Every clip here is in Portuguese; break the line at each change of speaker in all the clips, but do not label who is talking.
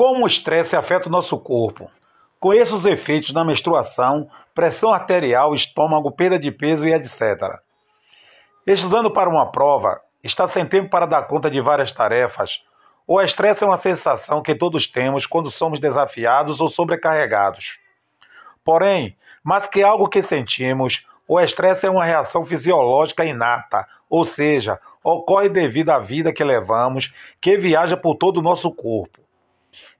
Como o estresse afeta o nosso corpo? Conheça os efeitos na menstruação, pressão arterial, estômago, perda de peso e etc. Estudando para uma prova, está sem tempo para dar conta de várias tarefas. O estresse é uma sensação que todos temos quando somos desafiados ou sobrecarregados. Porém, mais que algo que sentimos, o estresse é uma reação fisiológica inata, ou seja, ocorre devido à vida que levamos, que viaja por todo o nosso corpo.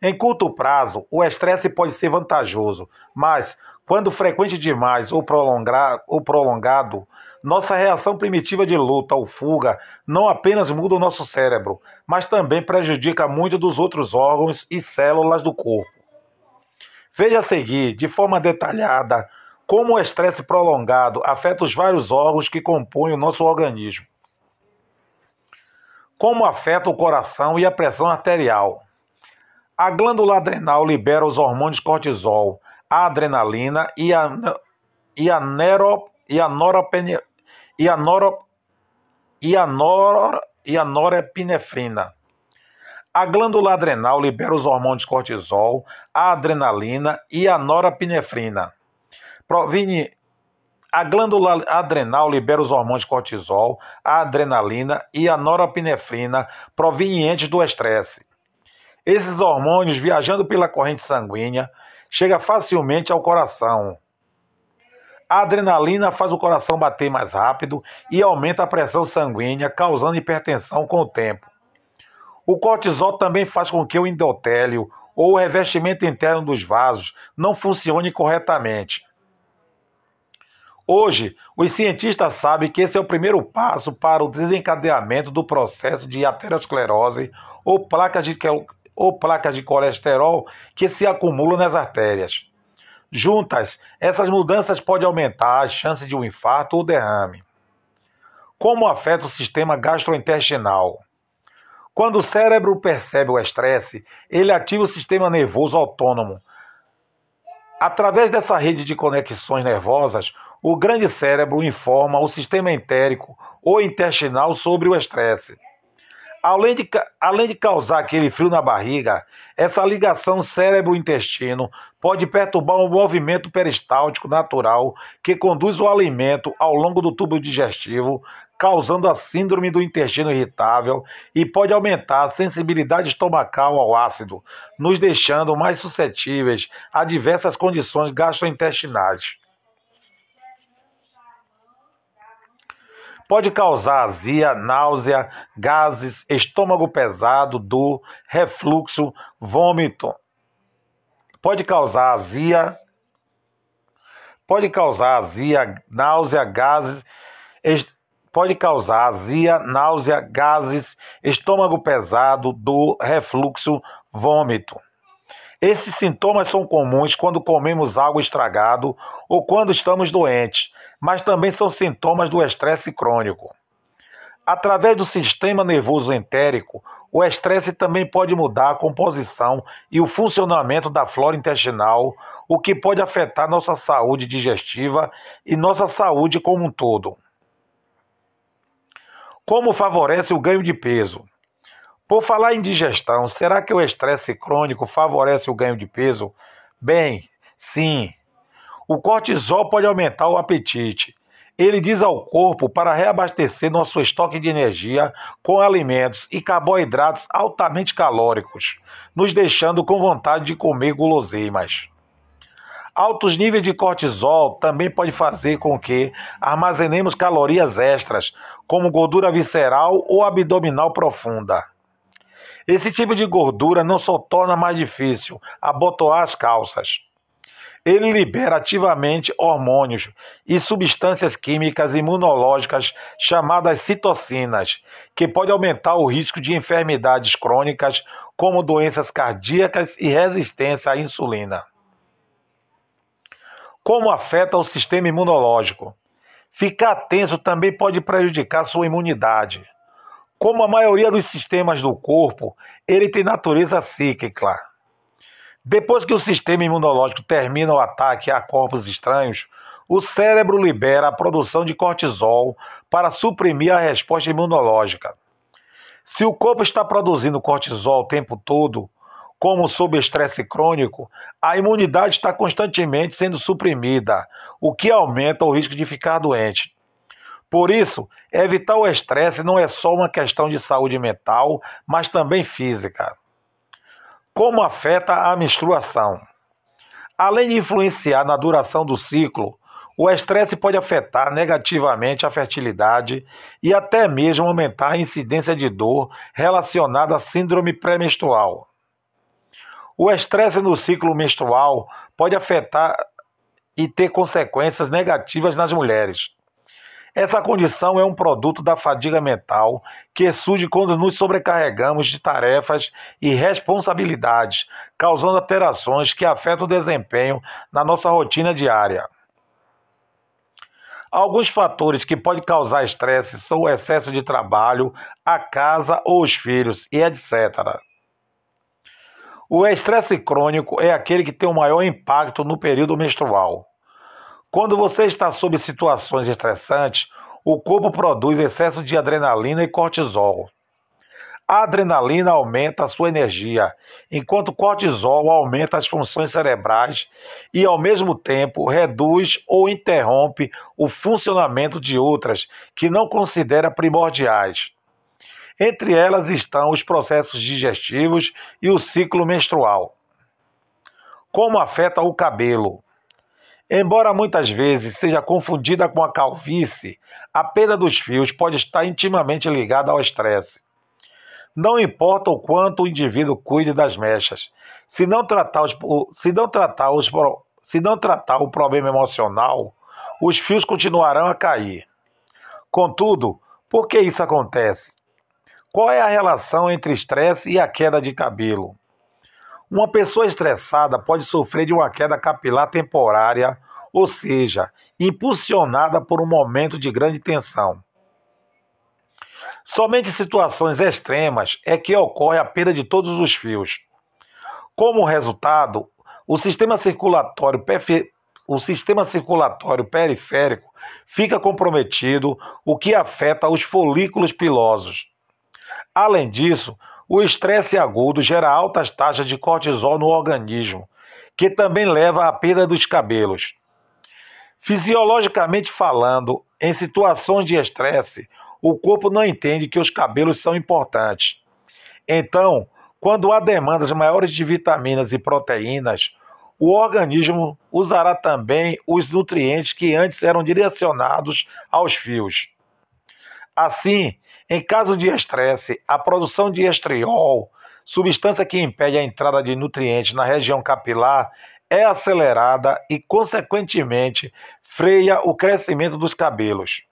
Em curto prazo, o estresse pode ser vantajoso, mas, quando frequente demais ou, ou prolongado, nossa reação primitiva de luta ou fuga não apenas muda o nosso cérebro, mas também prejudica muito dos outros órgãos e células do corpo. Veja a seguir, de forma detalhada, como o estresse prolongado afeta os vários órgãos que compõem o nosso organismo. Como afeta o coração e a pressão arterial. A glândula adrenal libera os hormônios cortisol, a adrenalina e a, e a, nero, e a noropene, e a, noro, e a, nor, e a norepinefrina. A glândula adrenal libera os hormônios cortisol, a adrenalina e a norepinefrina. Provine, a glândula adrenal libera os hormônios cortisol, a adrenalina e a norepinefrina provenientes do estresse. Esses hormônios, viajando pela corrente sanguínea, chega facilmente ao coração. A adrenalina faz o coração bater mais rápido e aumenta a pressão sanguínea, causando hipertensão com o tempo. O cortisol também faz com que o endotélio ou o revestimento interno dos vasos não funcione corretamente. Hoje, os cientistas sabem que esse é o primeiro passo para o desencadeamento do processo de aterosclerose ou placas de ou placas de colesterol que se acumulam nas artérias. Juntas, essas mudanças podem aumentar as chances de um infarto ou derrame. Como afeta o sistema gastrointestinal? Quando o cérebro percebe o estresse, ele ativa o sistema nervoso autônomo. Através dessa rede de conexões nervosas, o grande cérebro informa o sistema entérico ou intestinal sobre o estresse. Além de, além de causar aquele frio na barriga, essa ligação cérebro-intestino pode perturbar o movimento peristáltico natural que conduz o alimento ao longo do tubo digestivo, causando a síndrome do intestino irritável e pode aumentar a sensibilidade estomacal ao ácido, nos deixando mais suscetíveis a diversas condições gastrointestinais. Pode causar azia, náusea, gases, estômago pesado, dor, refluxo, vômito. Pode causar azia, pode causar azia, náusea, gases, pode causar azia, náusea, gases, estômago pesado, dor, refluxo, vômito. Esses sintomas são comuns quando comemos algo estragado ou quando estamos doentes, mas também são sintomas do estresse crônico. Através do sistema nervoso entérico, o estresse também pode mudar a composição e o funcionamento da flora intestinal, o que pode afetar nossa saúde digestiva e nossa saúde como um todo. Como favorece o ganho de peso? Por falar em digestão, será que o estresse crônico favorece o ganho de peso? Bem, sim, o cortisol pode aumentar o apetite. Ele diz ao corpo para reabastecer nosso estoque de energia com alimentos e carboidratos altamente calóricos, nos deixando com vontade de comer guloseimas. Altos níveis de cortisol também pode fazer com que armazenemos calorias extras, como gordura visceral ou abdominal profunda. Esse tipo de gordura não só torna mais difícil abotoar as calças, ele libera ativamente hormônios e substâncias químicas imunológicas chamadas citocinas, que pode aumentar o risco de enfermidades crônicas como doenças cardíacas e resistência à insulina. Como afeta o sistema imunológico? Ficar tenso também pode prejudicar sua imunidade. Como a maioria dos sistemas do corpo, ele tem natureza cíclica. Depois que o sistema imunológico termina o ataque a corpos estranhos, o cérebro libera a produção de cortisol para suprimir a resposta imunológica. Se o corpo está produzindo cortisol o tempo todo, como sob estresse crônico, a imunidade está constantemente sendo suprimida, o que aumenta o risco de ficar doente. Por isso, evitar o estresse não é só uma questão de saúde mental, mas também física. Como afeta a menstruação? Além de influenciar na duração do ciclo, o estresse pode afetar negativamente a fertilidade e até mesmo aumentar a incidência de dor relacionada à síndrome pré-menstrual. O estresse no ciclo menstrual pode afetar e ter consequências negativas nas mulheres. Essa condição é um produto da fadiga mental que surge quando nos sobrecarregamos de tarefas e responsabilidades, causando alterações que afetam o desempenho na nossa rotina diária. Alguns fatores que podem causar estresse são o excesso de trabalho, a casa ou os filhos e etc. O estresse crônico é aquele que tem o maior impacto no período menstrual. Quando você está sob situações estressantes, o corpo produz excesso de adrenalina e cortisol. A adrenalina aumenta a sua energia, enquanto o cortisol aumenta as funções cerebrais e, ao mesmo tempo, reduz ou interrompe o funcionamento de outras que não considera primordiais. Entre elas estão os processos digestivos e o ciclo menstrual. Como afeta o cabelo? Embora muitas vezes seja confundida com a calvície, a perda dos fios pode estar intimamente ligada ao estresse. Não importa o quanto o indivíduo cuide das mechas, se não tratar, os, se não tratar, os, se não tratar o problema emocional, os fios continuarão a cair. Contudo, por que isso acontece? Qual é a relação entre estresse e a queda de cabelo? Uma pessoa estressada pode sofrer de uma queda capilar temporária, ou seja, impulsionada por um momento de grande tensão. Somente em situações extremas é que ocorre a perda de todos os fios. Como resultado, o sistema circulatório, o sistema circulatório periférico fica comprometido, o que afeta os folículos pilosos. Além disso, o estresse agudo gera altas taxas de cortisol no organismo, que também leva à perda dos cabelos. Fisiologicamente falando, em situações de estresse, o corpo não entende que os cabelos são importantes. Então, quando há demandas maiores de vitaminas e proteínas, o organismo usará também os nutrientes que antes eram direcionados aos fios. Assim, em caso de estresse, a produção de estriol, substância que impede a entrada de nutrientes na região capilar, é acelerada e, consequentemente, freia o crescimento dos cabelos.